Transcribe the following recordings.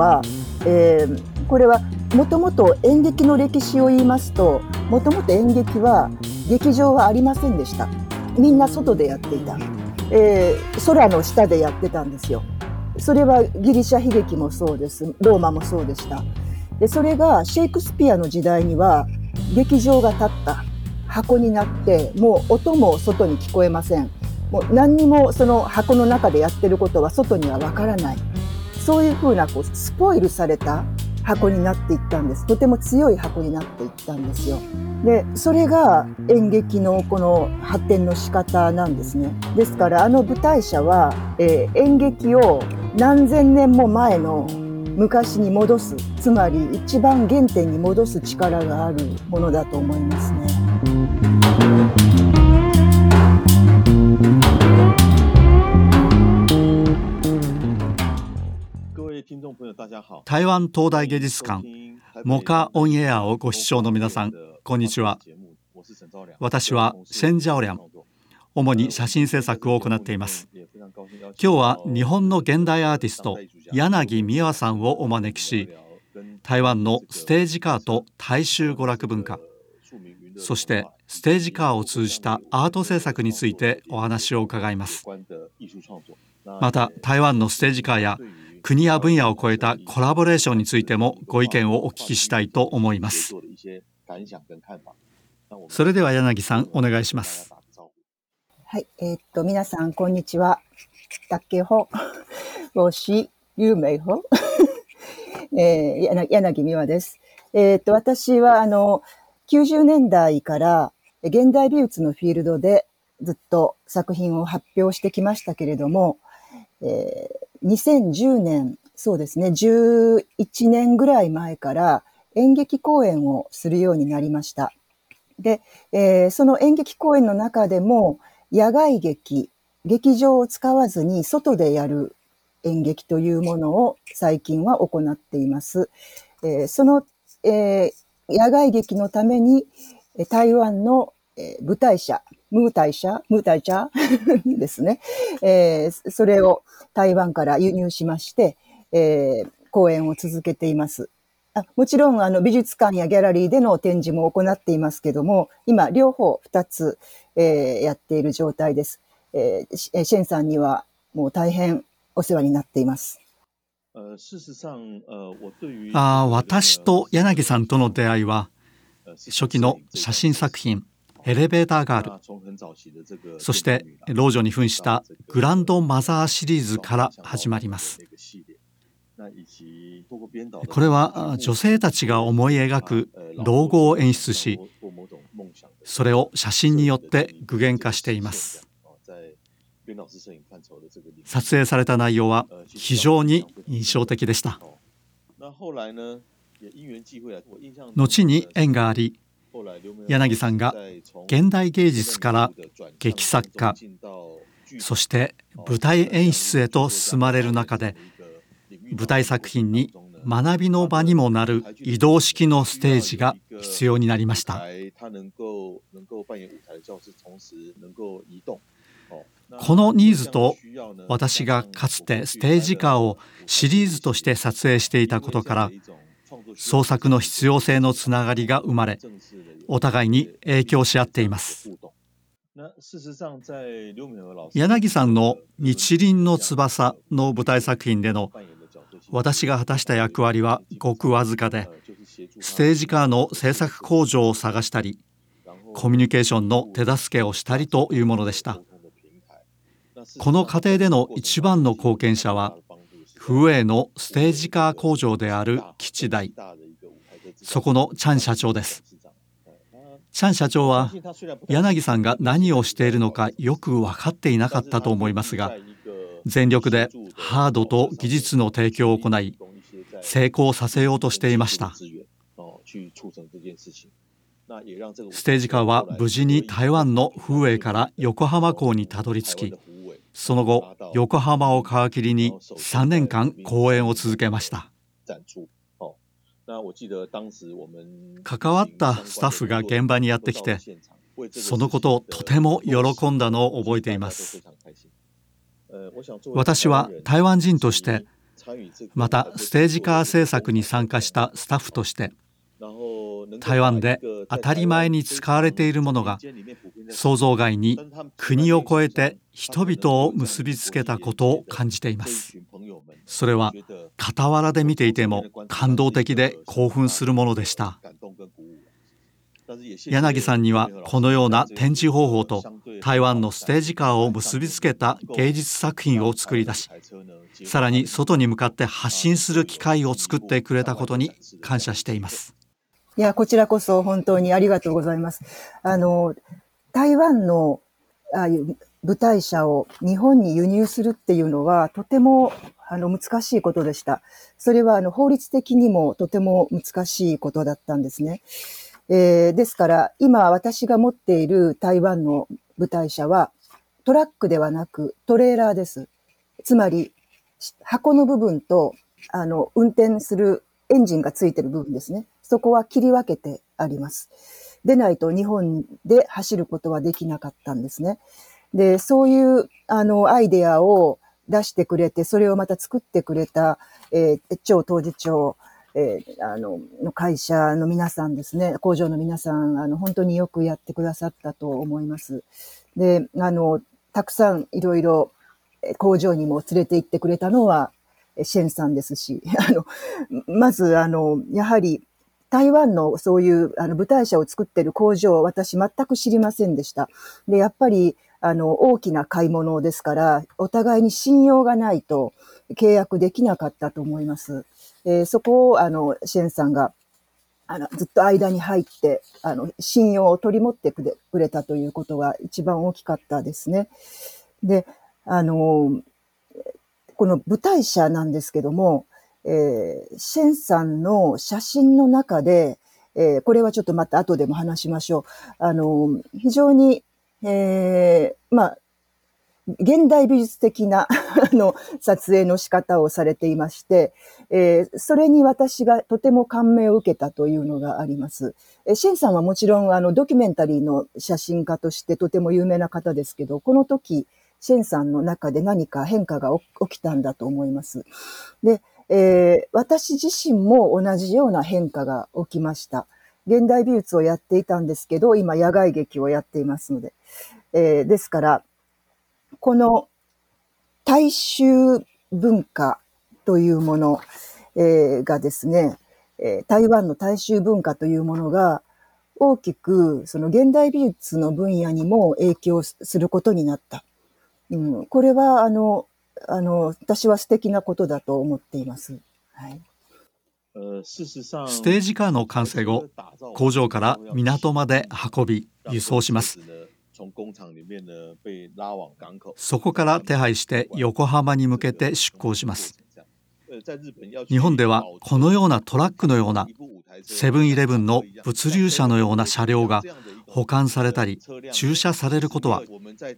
は、えー、これはもともと演劇の歴史を言いますともともと演劇は劇場はありませんでした。みんな外でやっていた、えー、空の下でやってたんですよ。それはギリシャ悲劇もそうです。ローマもそうでした。でそれがシェイクスピアの時代には劇場が建った。箱になってもう音も外に聞こえません。もう何にもその箱の中でやってることは外にはわからないそういうふうなこうスポイルされた箱になっていったんです。とても強い箱になっていったんですよ。でそれが演劇のこの発展の仕方なんですね。ですからあの舞台者は、えー、演劇を何千年も前の昔に戻すつまり一番原点に戻す力があるものだと思いますね。台湾東大芸術館モカオンエアをご視聴の皆さんこんにちは。私はシェンジャオリャン主に写真制作を行っています。今日は日本の現代アーティスト柳美和さんをお招きし台湾のステージカーと大衆娯楽文化そしてステージカーを通じたアート制作についてお話を伺います。また台湾のステージカーや国や分野を超えたコラボレーションについてもご意見をお聞きしたいと思います。それでは柳さんお願いします。はい、えー、っと皆さんこんにちは。大家好我是ゆめほ。えー、柳美和です。えー、っと私はあの90年代から現代美術のフィールドでずっと作品を発表してきましたけれども、えー、2010年、そうですね、11年ぐらい前から演劇公演をするようになりました。で、えー、その演劇公演の中でも、野外劇、劇場を使わずに外でやる演劇というものを最近は行っています。えー、その、えー、野外劇のために台湾の舞台者、ムータイ社、ムータイチャですね、えー。それを台湾から輸入しまして、えー、公演を続けています。あもちろん、あの、美術館やギャラリーでの展示も行っていますけども、今、両方二つ、えー、やっている状態です。えー、シェンさんにはもう大変お世話になっています。あ私と柳さんとの出会いは初期の写真作品エレベーターガール。そして老女に扮したグランドマザーシリーズから始まります。これは女性たちが思い描く老後を演出しそれを写真によって具現化しています。撮影された内容は非常に印象的。でした後に縁があり柳さんが現代芸術から劇作家そして舞台演出へと進まれる中で舞台作品に学びの場にもなる移動式のステージが必要になりました。このニーズと私がかつてステージカーをシリーズとして撮影していたことから創作の必要性のつながりが生まれお互いに影響し合っています。柳さんの「日輪の翼」の舞台作品での私が果たした役割はごくわずかでステージカーの制作工場を探したりコミュニケーションの手助けをしたりというものでした。この過程での一番の貢献者はフエのステージカー工場である基地大そこのチャン社長です。チャン社長は柳さんが何をしているのかよく分かっていなかったと思いますが全力でハードと技術の提供を行い成功させようとしていました。ステージカーは無事に台湾の風営から横浜港にたどり着きその後横浜を皮切りに3年間公演を続けました。関わったスタッフが現場にやってきてそのことをとても喜んだのを覚えています。私は台湾人としてまたステージカー制作に参加したスタッフとして台湾で当たり前に使われているものが想像外に国を越えて人々を結びつけたことを感じています。それは傍らで見ていても感動的で興奮するものでした。柳さんにはこのような展示方法と台湾のステージカーを結びつけた芸術作品を作り出しさらに外に向かって発信する機会を作ってくれたことに感謝しています。いやこちらこそ本当にありがとうございますあの台湾のああいう舞台車を日本に輸入するっていうのはとてもあの難しいことでした。それはあの法律的にもとても難しいことだったんですね。えー、ですから今私が持っている台湾の舞台車はトラックではなくトレーラーです。つまり箱の部分とあの運転するエンジンがついてる部分ですね。そこは切り分けてあります。でないと日本で走ることはできなかったんですね。で、そういうあのアイデアを出してくれて、それをまた作ってくれた、えー、超当時長、えー、あの、の会社の皆さんですね、工場の皆さん、あの、本当によくやってくださったと思います。で、あの、たくさんいろいろ工場にも連れて行ってくれたのは、シェンさんですし、あの、まず、あの、やはり、台湾のそういうあの舞台車を作ってる工場、私全く知りませんでした。で、やっぱり、あの、大きな買い物ですから、お互いに信用がないと契約できなかったと思います。えー、そこを、あの、シェンさんが、あの、ずっと間に入って、あの、信用を取り持ってくれたということが一番大きかったですね。で、あの、この舞台車なんですけども、えー、シェンさんの写真の中で、えー、これはちょっとまた後でも話しましょう。あの、非常に、えー、まあ、現代美術的な あの撮影の仕方をされていまして、えー、それに私がとても感銘を受けたというのがあります。えー、シェンさんはもちろんあのドキュメンタリーの写真家としてとても有名な方ですけど、この時、シェンさんの中で何か変化が起きたんだと思います。で、えー、私自身も同じような変化が起きました。現代美術をやっていたんですけど、今野外劇をやっていますので。えー、ですから、この大衆文化というもの、えー、がですね、え、台湾の大衆文化というものが大きくその現代美術の分野にも影響することになった。うん、これはあのあの、私は素敵なことだと思っています。はい。ステージカーの完成後、工場から港まで運び、輸送します。そこから手配して横浜に向けて出港します。日本ではこのようなトラックのようなセブンイレブンの物流車のような車両が保管されたり駐車されることは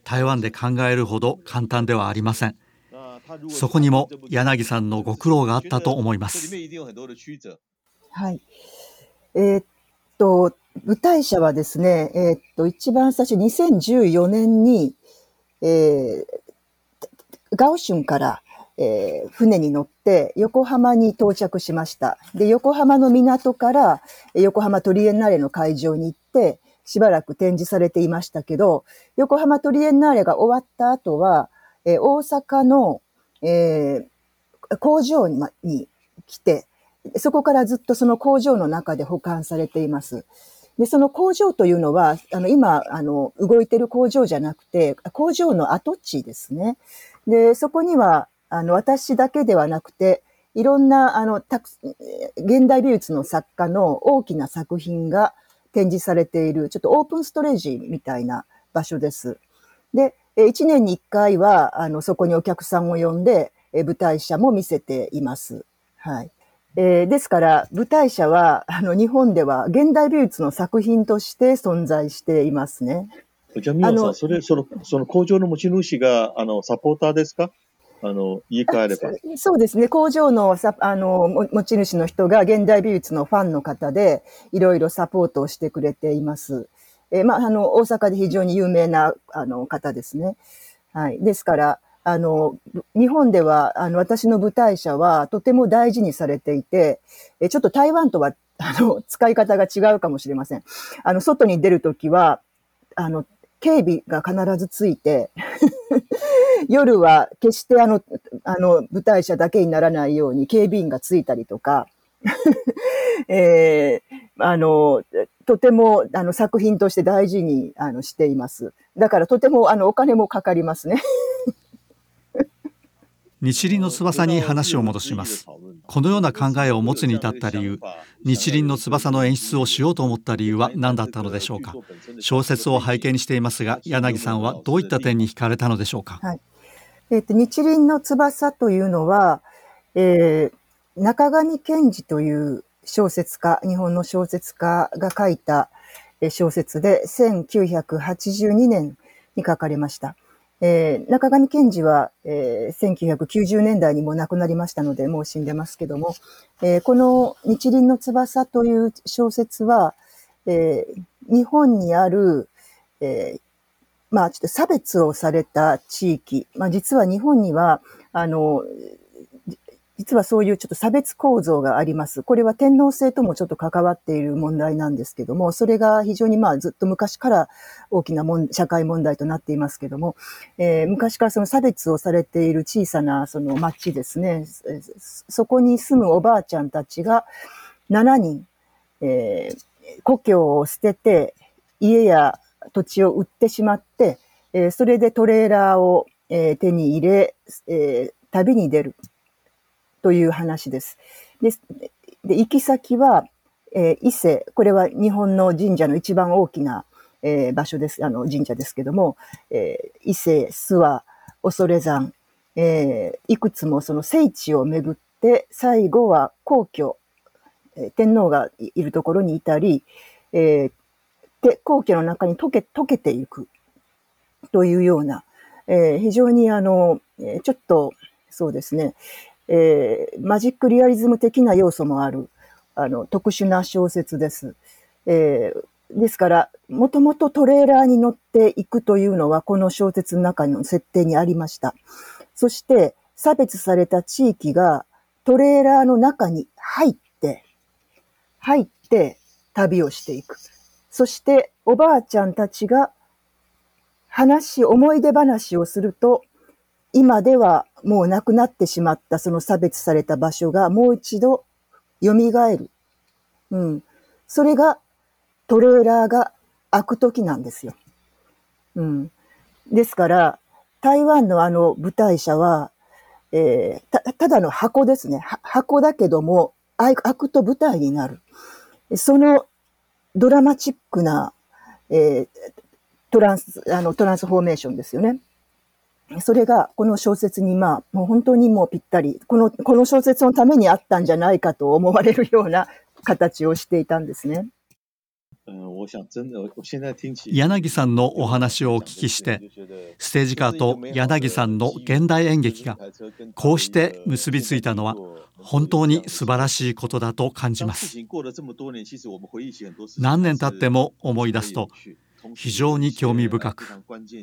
台湾で考えるほど簡単ではありません。そこにも柳さんのご苦労があったと思います。はい。えー、っと、舞台社はですね、えー、っと、一番最初、2014年に、えー、ガオシュンから、えー、船に乗って横浜に到着しました。で、横浜の港から横浜トリエンナーレの会場に行って、しばらく展示されていましたけど、横浜トリエンナーレが終わった後は、えー、大阪のえー、工場にに来て、そこからずっとその工場の中で保管されています。で、その工場というのは、あの、今、あの、動いてる工場じゃなくて、工場の跡地ですね。で、そこには、あの、私だけではなくて、いろんな、あの、たく、現代美術の作家の大きな作品が展示されている、ちょっとオープンストレージみたいな場所です。で、1年に1回は、あの、そこにお客さんを呼んで、舞台社も見せています。はい。えー、ですから、舞台社は、あの、日本では現代美術の作品として存在していますね。じゃあ、皆さん、それ、その、その工場の持ち主が、あの、サポーターですか？あの、言い換えれば。そうですね。工場のさ、あの、持ち主の人が現代美術のファンの方で、いろいろサポートをしてくれています。えー、まあ、あの、大阪で非常に有名な、あの、方ですね。はい。ですから、あの、日本では、あの、私の舞台者はとても大事にされていて、えちょっと台湾とは、あの、使い方が違うかもしれません。あの、外に出るときは、あの、警備が必ずついて 夜は決してあの、あの、舞台者だけにならないように警備員がついたりとか、えー、あの、とてもあの作品として大事にあのしています。だからとてもあのお金もかかりますね。日輪の翼に話を戻しますこのような考えを持つに至った理由日輪の翼の演出をしようと思った理由は何だったのでしょうか？小説を背景にしていますが柳さんはどういった点に惹かれたのでしょうか、はいえーと、日輪の翼というのは、えー、中上健二という小説家日本の小説家が書いた小説で1982年に書かれました。えー、中上健二は、えー、1990年代にも亡くなりましたので、もう死んでますけども、えー、この日輪の翼という小説は、えー、日本にある、えー、まあ、ちょっと差別をされた地域、まあ、実は日本には、あの、実はそういうちょっと差別構造があります。これは天皇制ともちょっと関わっている問題なんですけども、それが非常にまあずっと昔から大きなもん社会問題となっていますけども、えー、昔からその差別をされている小さなその町ですね、そこに住むおばあちゃんたちが7人、えー、故郷を捨てて家や土地を売ってしまって、えー、それでトレーラーを、えー、手に入れ、えー、旅に出る。という話です。で、で行き先は、えー、伊勢、これは日本の神社の一番大きな、えー、場所です、あの神社ですけども、えー、伊勢、諏訪、恐山、え、いくつもその聖地を巡って、最後は皇居、え、天皇がいるところにいたり、え、で、皇居の中に溶け、溶けていく。というような、え、非常にあの、ちょっと、そうですね、えー、マジックリアリズム的な要素もある、あの、特殊な小説です。えー、ですから、もともとトレーラーに乗っていくというのは、この小説の中の設定にありました。そして、差別された地域がトレーラーの中に入って、入って旅をしていく。そして、おばあちゃんたちが話、思い出話をすると、今ではもうなくなってしまったその差別された場所がもう一度蘇る。うん。それがトレーラーが開く時なんですよ。うん。ですから、台湾のあの舞台者は、えー、た、ただの箱ですね。箱だけども、開くと舞台になる。そのドラマチックな、えー、トランス、あの、トランスフォーメーションですよね。それがこの小説にまあ、もう本当にもうぴったり、この、この小説のためにあったんじゃないかと思われるような形をしていたんですね。柳さんのお話をお聞きしてステージカーと柳さんの現代演劇がこうして結びついたのは本当に素晴らしいことだと感じます。何年経っても思い出すと非常に興味深く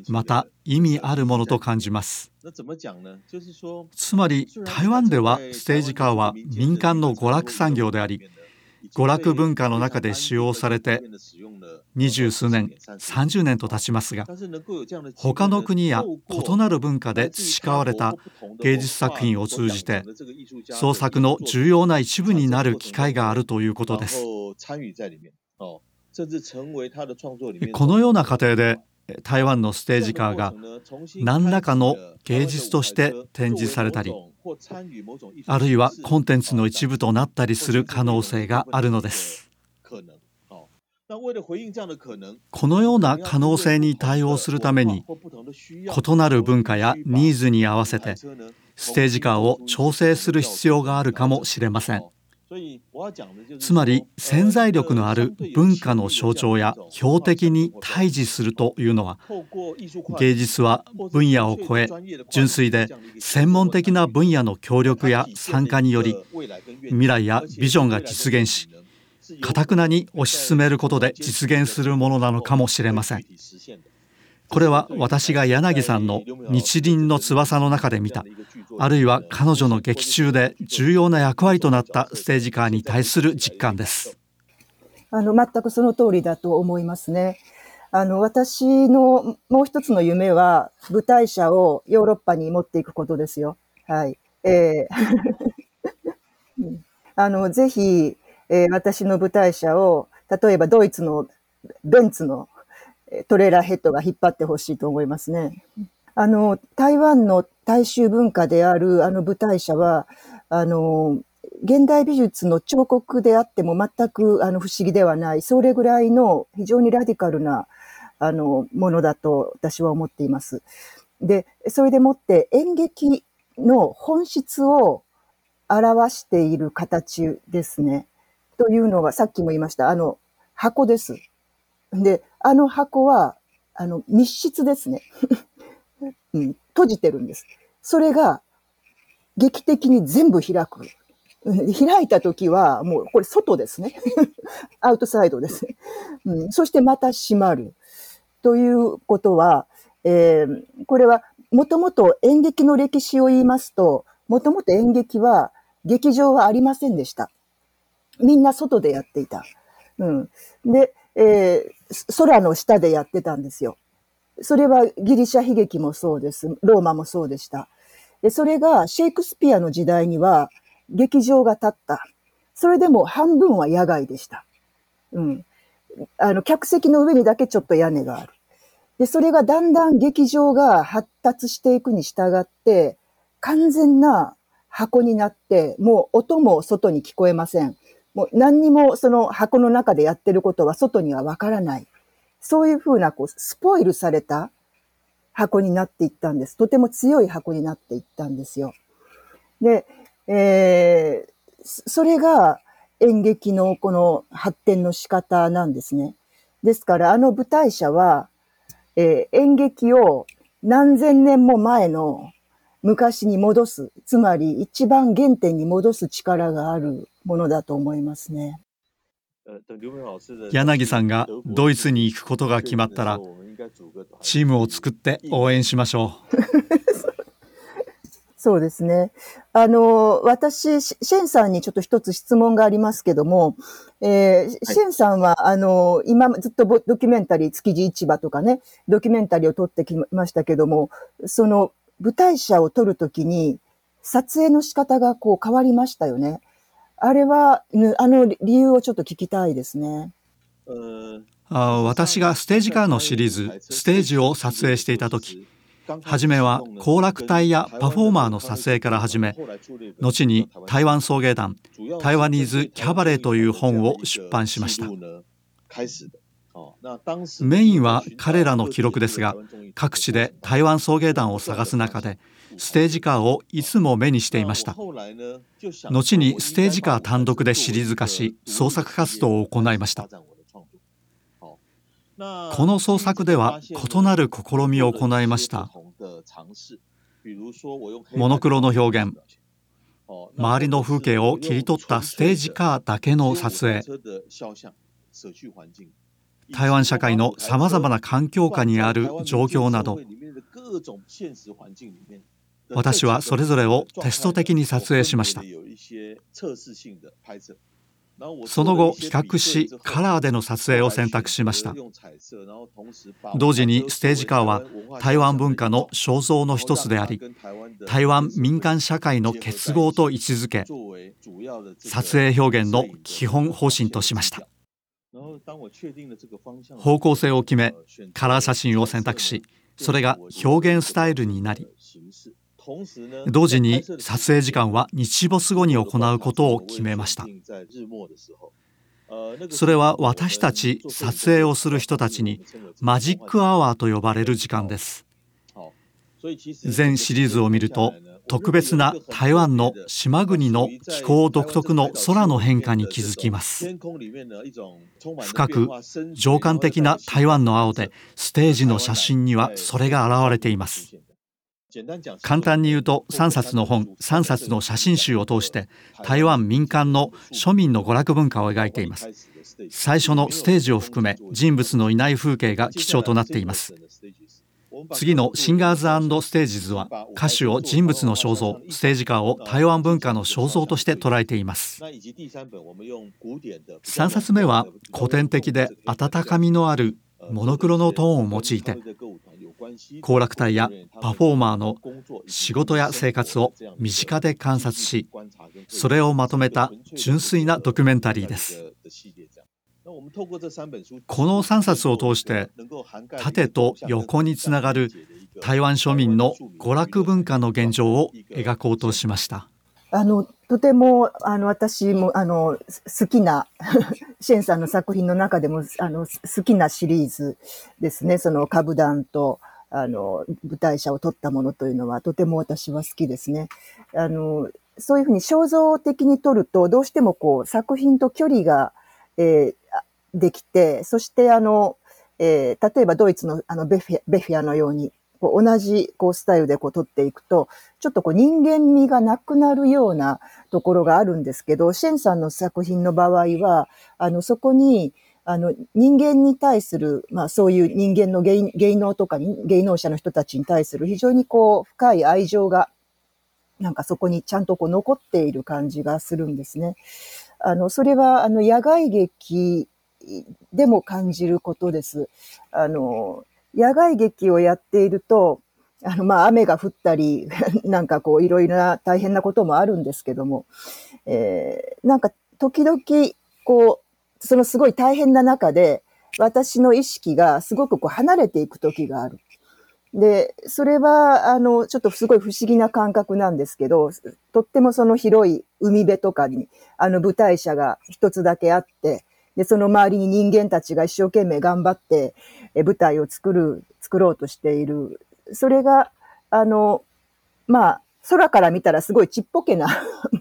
また意味あるものと感じますつまり台湾ではステージカーは民間の娯楽産業であり娯楽文化の中で使用されて二十数年30年と経ちますが他の国や異なる文化で培われた芸術作品を通じて創作の重要な一部になる機会があるということです。このような過程で台湾のステージカーが何らかの芸術として展示されたりあるいはコンテンツの一部となったりする可能性があるのですこのような可能性に対応するために異なる文化やニーズに合わせてステージカーを調整する必要があるかもしれません。つまり潜在力のある文化の象徴や標的に対峙するというのは芸術は分野を超え純粋で専門的な分野の協力や参加により未来やビジョンが実現しかたくなに推し進めることで実現するものなのかもしれません。これは私が柳さんの日輪の翼の中で見たあるいは彼女の劇中で重要な役割となったステージカーに対する実感ですあの全くその通りだと思いますね。あの私のもう一つの夢は舞台者をヨーロッパに持っていくことですよ。はい。えー あのぜひ、えー、私の舞台者を例えばドイツのベンツのトレーラーヘッドが引っ張ってほしいと思いますね。あの、台湾の大衆文化であるあの舞台者は、あの、現代美術の彫刻であっても全くあの不思議ではない、それぐらいの非常にラディカルなあのものだと私は思っています。で、それでもって演劇の本質を表している形ですね。というのはさっきも言いました。あの箱です。で、あの箱は、あの、密室ですね。うん、閉じてるんです。それが、劇的に全部開く。開いたときは、もう、これ外ですね。アウトサイドですね。うん、そしてまた閉まる。ということは、えー、これは、もともと演劇の歴史を言いますと、もともと演劇は、劇場はありませんでした。みんな外でやっていた。うん。で、えー、空の下でやってたんですよ。それはギリシャ悲劇もそうです。ローマもそうでした。で、それがシェイクスピアの時代には劇場が建った。それでも半分は野外でした。うん。あの、客席の上にだけちょっと屋根がある。で、それがだんだん劇場が発達していくに従って、完全な箱になって、もう音も外に聞こえません。もう何にもその箱の中でやってることは外にはわからない。そういうふうな、こう、スポイルされた箱になっていったんです。とても強い箱になっていったんですよ。で、えー、それが演劇のこの発展の仕方なんですね。ですから、あの舞台者は、えー、演劇を何千年も前の昔に戻す、つまり一番原点に戻す力があるものだと思いますね。柳さんがドイツに行くことが決まったらチームを作って応援しましょう。そうですね。あの、私、シェンさんにちょっと一つ質問がありますけども、えー、はい、シェンさんは、あの、今ずっとドキュメンタリー、築地市場とかね、ドキュメンタリーを撮ってきましたけども、その舞台者を撮るときに、撮影の仕方がこう変わりましたよね。あれは、あの理由をちょっと聞きたいですね。あ私がステージカーのシリーズ、ステージを撮影していた時、初めは行楽隊やパフォーマーの撮影から始め、後に台湾送迎団、台湾ニーズキャバレーという本を出版しました。メインは彼らの記録ですが、各地で台湾送迎団を探す中で、ステージカーをいつも目にしていました。後にステージカー単独でシリーズ化し創作活動を行いました。この創作では異なる試みを行いました。モノクロの表現。周りの風景を切り取ったステージカーだけの撮影。台湾社会のさまざまな環境下にある状況など。私はそれぞれをテスト的に撮影しました。その後比較しカラーでの撮影を選択しました。同時にステージカーは台湾文化の肖像の一つであり台湾民間社会の結合と位置づけ撮影表現の基本方針としました。方向性を決めカラー写真を選択しそれが表現スタイルになり同時に撮影時間は日没後に行うことを決めました。それは私たち撮影をする人たちにマジックアワーと呼ばれる時間です。全シリーズを見ると特別な台湾の島国の気候独特の空の変化に気づきます。深く情感的な台湾の青でステージの写真にはそれが現れています。簡単に言うと3冊の本3冊の写真集を通して台湾民間の庶民の娯楽文化を描いています。最初のステージを含め人物のいない風景が基調となっています。次のシンガーズステージズは歌手を人物の肖像ステージカーを台湾文化の肖像として捉えています。3冊目は古典的で温かみのあるモノクロのトーンを用いて行楽隊やパフォーマーの仕事や生活を身近で観察しそれをまとめた純粋なドキュメンタリーですこの3冊を通して縦と横につながる台湾庶民の娯楽文化の現状を描こうとしました。あの、とても、あの、私も、あの、好きな、シェンさんの作品の中でも、あの、好きなシリーズですね。その、株団と、あの、舞台者を撮ったものというのは、とても私は好きですね。あの、そういうふうに肖像的に撮ると、どうしてもこう、作品と距離が、えー、できて、そしてあの、えー、例えばドイツのあのベフィベフィアのように、こう同じこうスタイルでこう撮っていくと、ちょっとこう人間味がなくなるようなところがあるんですけど、シェンさんの作品の場合は、あの、そこに、あの、人間に対する、まあそういう人間の芸芸能とかに、芸能者の人たちに対する非常にこう深い愛情が、なんかそこにちゃんとこう残っている感じがするんですね。あの、それはあの野外劇でも感じることです。あの、野外劇をやっていると、あの、まあ、雨が降ったり、なんかこう、いろいろな大変なこともあるんですけども、えー、なんか、時々、こう、そのすごい大変な中で、私の意識がすごくこう離れていく時がある。で、それは、あの、ちょっとすごい不思議な感覚なんですけど、とってもその広い海辺とかに、あの舞台者が一つだけあって、で、その周りに人間たちが一生懸命頑張って、え舞台を作る、作ろうとしている。それが、あの、まあ、空から見たらすごいちっぽけな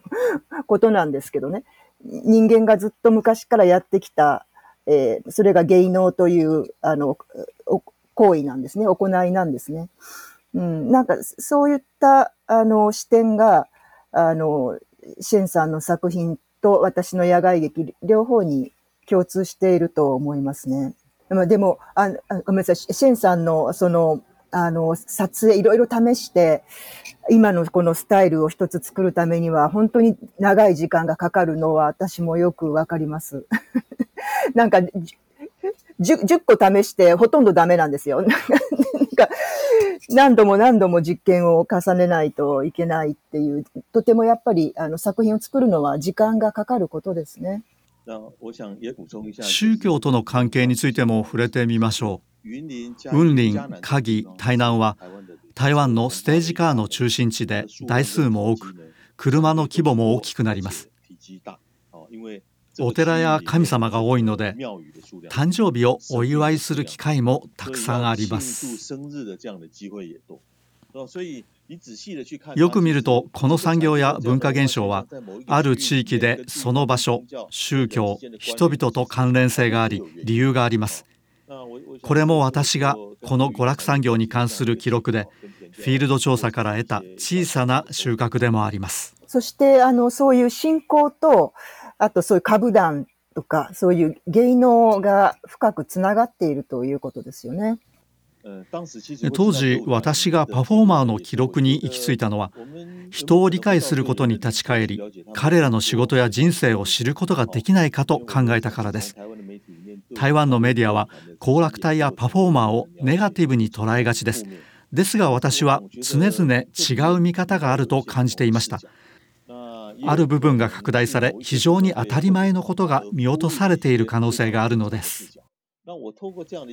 ことなんですけどね。人間がずっと昔からやってきた、えー、それが芸能という、あの、行為なんですね。行いなんですね。うん、なんか、そういった、あの、視点が、あの、シェンさんの作品と私の野外劇、両方に共通していると思いますね。でも、あごめんなさい、シェンさんの、その、あの、撮影いろいろ試して、今のこのスタイルを一つ作るためには、本当に長い時間がかかるのは私もよくわかります。なんか、10, 10個試してほとんどダメなんですよ。なんか何度も何度も実験を重ねないといけないっていう、とてもやっぱりあの作品を作るのは時間がかかることですね。宗教との関係についても触れてみましょう。雲林、嘉義、台南は台湾のステージカーの中心地で台数も多く、車の規模も大きくなります。お寺や神様が多いので、誕生日をお祝いする機会もたくさんあります。よく見るとこの産業や文化現象はある地域でその場所宗教人々と関連性があり理由がありますこれも私がこの娯楽産業に関する記録でフィールド調査から得た小さな収穫でもあります。そしてあのそういう信仰とあとそういう株団とかそういう芸能が深くつながっているということですよね。当時私がパフォーマーの記録に行き着いたのは人を理解することに立ち返り彼らの仕事や人生を知ることができないかと考えたからです台湾のメディアは行楽隊やパフォーマーをネガティブに捉えがちです。ですが私は常々違う見方があると感じていました。ある部分が拡大され非常に当たり前のことが見落とされている可能性があるのです。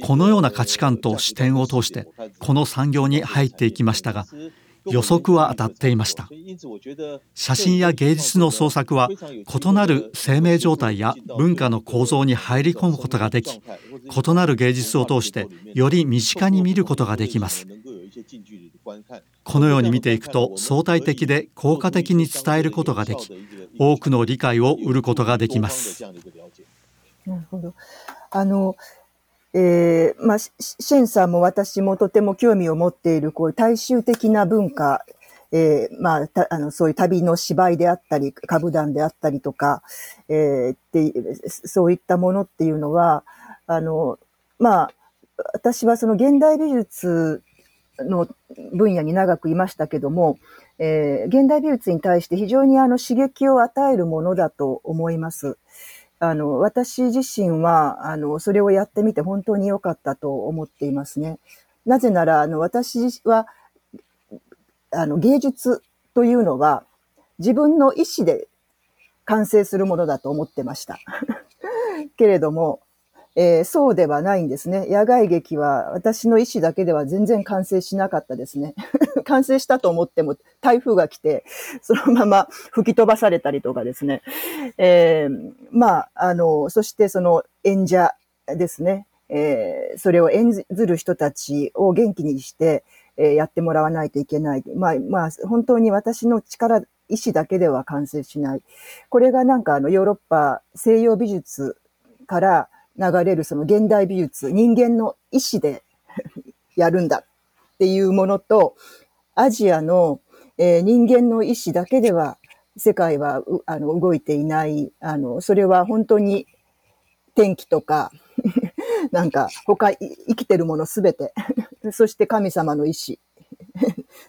このような価値観と視点を通してこの産業に入っていきましたが予測は当たっていました。写真や芸術の創作は異なる生命状態や文化の構造に入り込むことができ異なる芸術を通してより身近に見ることができます。このように見ていくと相対的で効果的に伝えることができ多くの理解を得ることができます。なるほど。あのえー、まあ、シェンさんも私もとても興味を持っている、こういう大衆的な文化、えー、まあ、あの、そういう旅の芝居であったり、歌舞団であったりとか、えー、って、そういったものっていうのは、あの、まあ、私はその現代美術の分野に長くいましたけども、えー、現代美術に対して非常にあの刺激を与えるものだと思います。あの、私自身は、あの、それをやってみて本当に良かったと思っていますね。なぜなら、あの、私は、あの、芸術というのは、自分の意思で完成するものだと思ってました。けれども、えー、そうではないんですね。野外劇は私の意思だけでは全然完成しなかったですね。完成したと思っても台風が来て、そのまま 吹き飛ばされたりとかですね。えー、まあ、あの、そしてその演者ですね。えー、それを演ずる人たちを元気にして、え、やってもらわないといけない。まあ、まあ、本当に私の力、意志だけでは完成しない。これがなんかあのヨーロッパ西洋美術から流れるその現代美術、人間の意志で やるんだっていうものと、アジアの、えー、人間の意志だけでは世界はあの動いていない、あの、それは本当に天気とか なんか他生きてるものすべて。そして神様の意志。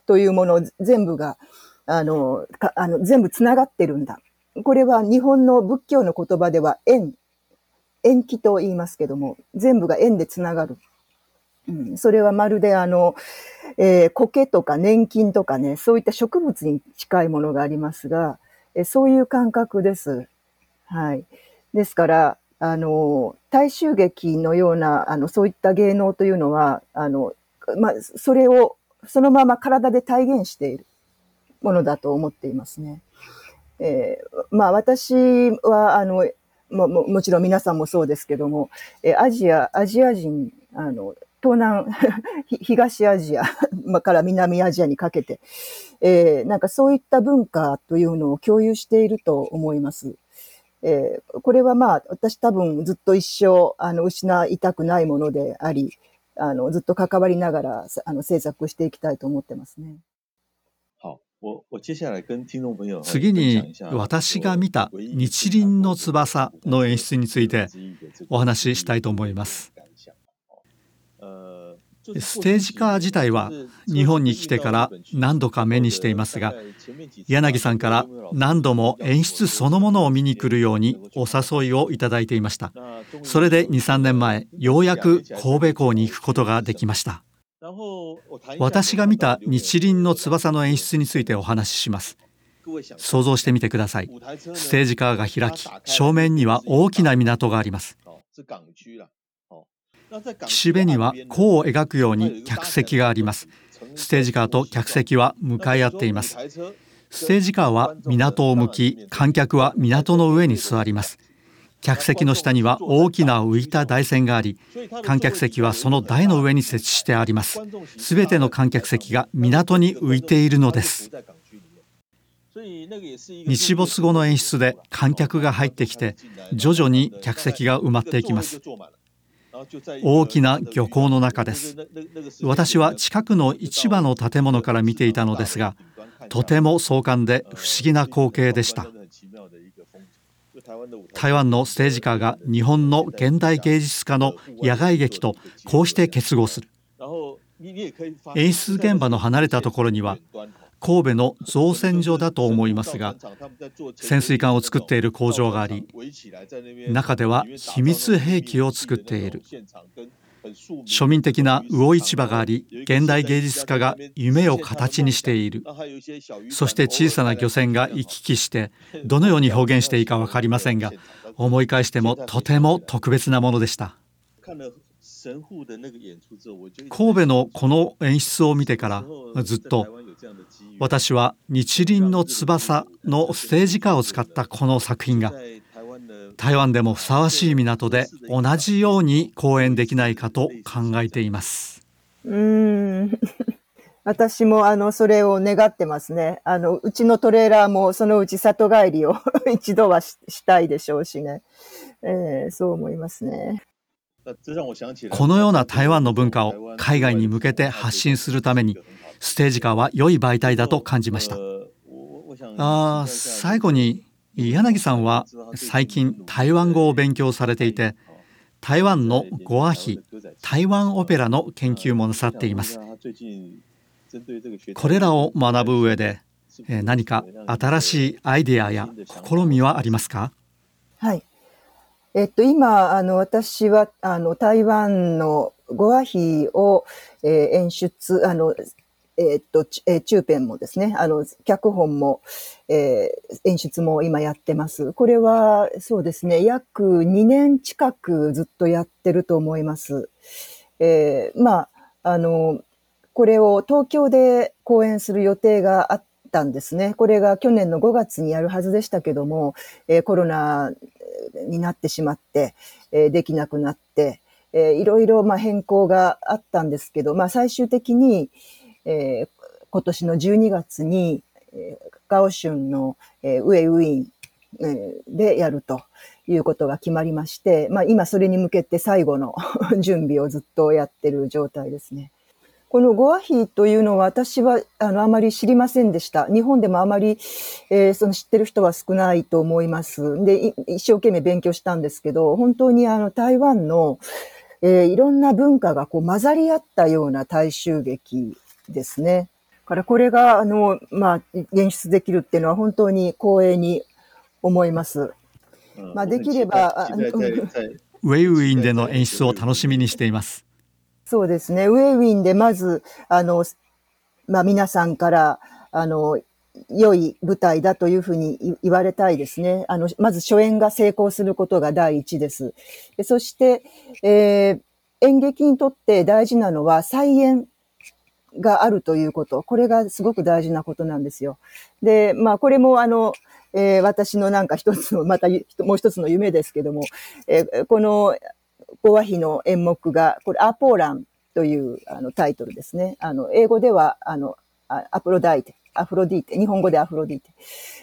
というもの全部が、あの、あの全部つながってるんだ。これは日本の仏教の言葉では縁、縁起と言いますけども、全部が縁でつながる。うん、それはまるであの、えー、苔とか年金とかね、そういった植物に近いものがありますが、えー、そういう感覚です。はい。ですから、あの、大衆劇のような、あの、そういった芸能というのは、あの、まあ、それをそのまま体で体現しているものだと思っていますね。えー、まあ、私は、あの、もももちろん皆さんもそうですけども、えアジア、アジア人、あの、東南、東アジア から南アジアにかけて、えー、なんかそういった文化というのを共有していると思います。えー、これはまあ、私多分ずっと一生、あの、失いたくないものであり、あの、ずっと関わりながら、あの、制作していきたいと思ってますね。次に私が見た日輪の翼の演出についてお話ししたいと思います。ステージカー自体は日本に来てから何度か目にしていますが柳さんから何度も演出そのものを見に来るようにお誘いをいただいていました。それで23年前ようやく神戸港に行くことができました私が見た日輪の翼の演出についてお話しします。想像してみてください。ステージカーが開き正面には大きな港があります。岸辺には弧を描くように客席があります。ステージカーと客席は向かい合っています。ステージカーは港を向き観客は港の上に座ります客席の下には大きな浮いた台船があり観客席はその台の上に設置してあります。すべての観客席が港に浮いているのです。日没後の演出で観客が入ってきて徐々に客席が埋まっていきます。大きな漁港の中です。私は近くの市場の建物から見ていたのですがとても壮観で不思議な光景でした。台湾のステージカーが日本の現代芸術家の野外劇とこうして結合する。演出現場の離れたところには神戸の造船所だと思いますが潜水艦を作っている工場があり中では秘密兵器を作っている。庶民的な魚市場があり現代芸術家が夢を形にしている。そして小さな漁船が行き来してどのように表現していいか分かりませんが思い返してもとても特別なものでした。神戸のこの演出を見てからずっと私は日輪の翼のステージカーを使ったこの作品が台湾でもふさわしい港で同じように公演できないかと考えています。うん私もあのそれを願ってますね。あのうちのトレーラーもそのうち里帰りを 一度はしたいでしょうしね、えー、そう思いますね。このような台湾の文化を海外に向けて発信するためにステージカーは良い媒体だと感じましたあ最後に柳さんは最近台湾語を勉強されていて台湾のゴアヒ台湾オペラの研究もなさっています。これらを学ぶ上で何か新しいアイデアや試みはありますか？はい。えっと、今、あの、私は、あの、台湾のゴアヒを、えー、演出、あの、えー、っと、えー、中編もですね、あの、脚本も、えー、演出も今やってます。これは、そうですね、約2年近くずっとやってると思います。えー、まあ、あの、これを東京で公演する予定があったんですね。これが去年の5月にやるはずでしたけども、えー、コロナになってしまって、えー、できなくなって、えー、いろいろまあ変更があったんですけど、まあ最終的に、えー、今年の12月に、え、ガオシュンの、えー、ウェウィン、えー、でやるということが決まりまして、まあ今それに向けて最後の 準備をずっとやってる状態ですね。このゴアヒというのは私はあのあまり知りませんでした。日本でもあまり、えー、その知ってる人は少ないと思います。で、一生懸命勉強したんですけど、本当にあの台湾の、えー、いろんな文化がこう混ざり合ったような大衆劇ですね。からこれが、あの、まあ、演出できるっていうのは本当に光栄に思います。まあ、できれば、ウェイウィンでの演出を楽しみにしています。そうですね。ウェイウィンでまず、あの、まあ皆さんから、あの、良い舞台だというふうに言われたいですね。あの、まず初演が成功することが第一です。でそして、えー、演劇にとって大事なのは再演があるということ。これがすごく大事なことなんですよ。で、まあこれもあの、えー、私のなんか一つの、またもう一つの夢ですけども、えー、この講和碑の演目が、これアポーランというあのタイトルですね。あの、英語では、あの、アプロダイテ、アフロディーテ、日本語でアフロディーテ、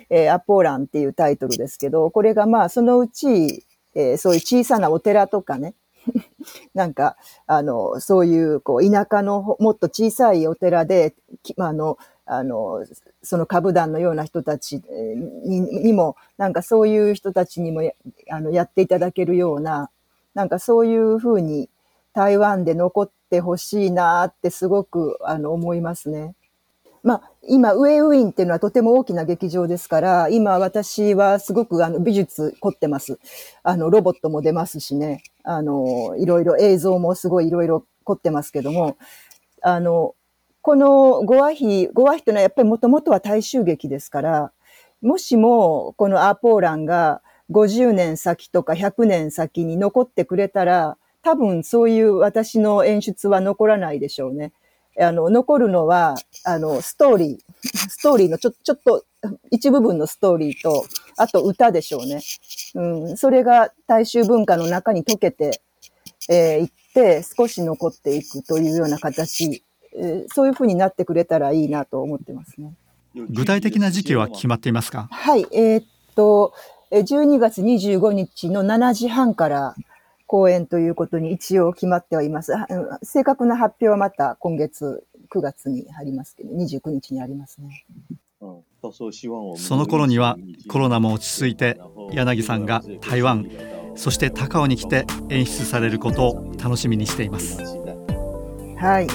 えー、アポーランっていうタイトルですけど、これがまあ、そのうち、えー、そういう小さなお寺とかね、なんか、あの、そういう、こう、田舎のもっと小さいお寺で、まあの、あの、その株団のような人たちににも、なんかそういう人たちにもやあのやっていただけるような、なんかそういうふうに台湾で残ってほしいなってすごくあの思いますね。まあ、今、ウェイウィンっていうのはとても大きな劇場ですから、今私はすごくあの美術凝ってます。あの、ロボットも出ますしね。あの、いろいろ映像もすごいいろいろ凝ってますけども、あの、このゴアヒ、ゴアヒというのはやっぱりもともとは大衆劇ですから、もしもこのアーポーランが50年先とか100年先に残ってくれたら、多分そういう私の演出は残らないでしょうね。あの、残るのは、あの、ストーリー、ストーリーのちょ、ちょっと、一部分のストーリーと、あと歌でしょうね。うん、それが大衆文化の中に溶けて、えー、いって、少し残っていくというような形、えー、そういうふうになってくれたらいいなと思ってますね。具体的な時期は決まっていますか？はい、えー、っと、12月25日の7時半から公演ということに一応決まってはいます。正確な発表はまた今月9月にありますけど、29日にありますね。その頃にはコロナも落ち着いて柳さんが台湾そして高尾に来て演出されることを楽しみにしていますはい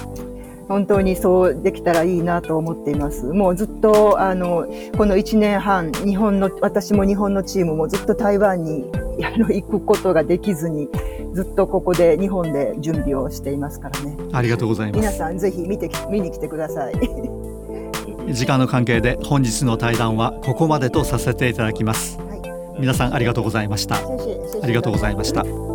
本当にそうできたらいいなと思っています。もうずっと、あの、この1年半、日本の、私も日本のチームもずっと台湾にあの行くことができずに、ずっとここで日本で準備をしていますからね。ありがとうございます。皆さんぜひ見て、見に来てください。時間の関係で本日の対談はここまでとさせていただきます。はい、皆さんありがとうございました。ありがとうございました。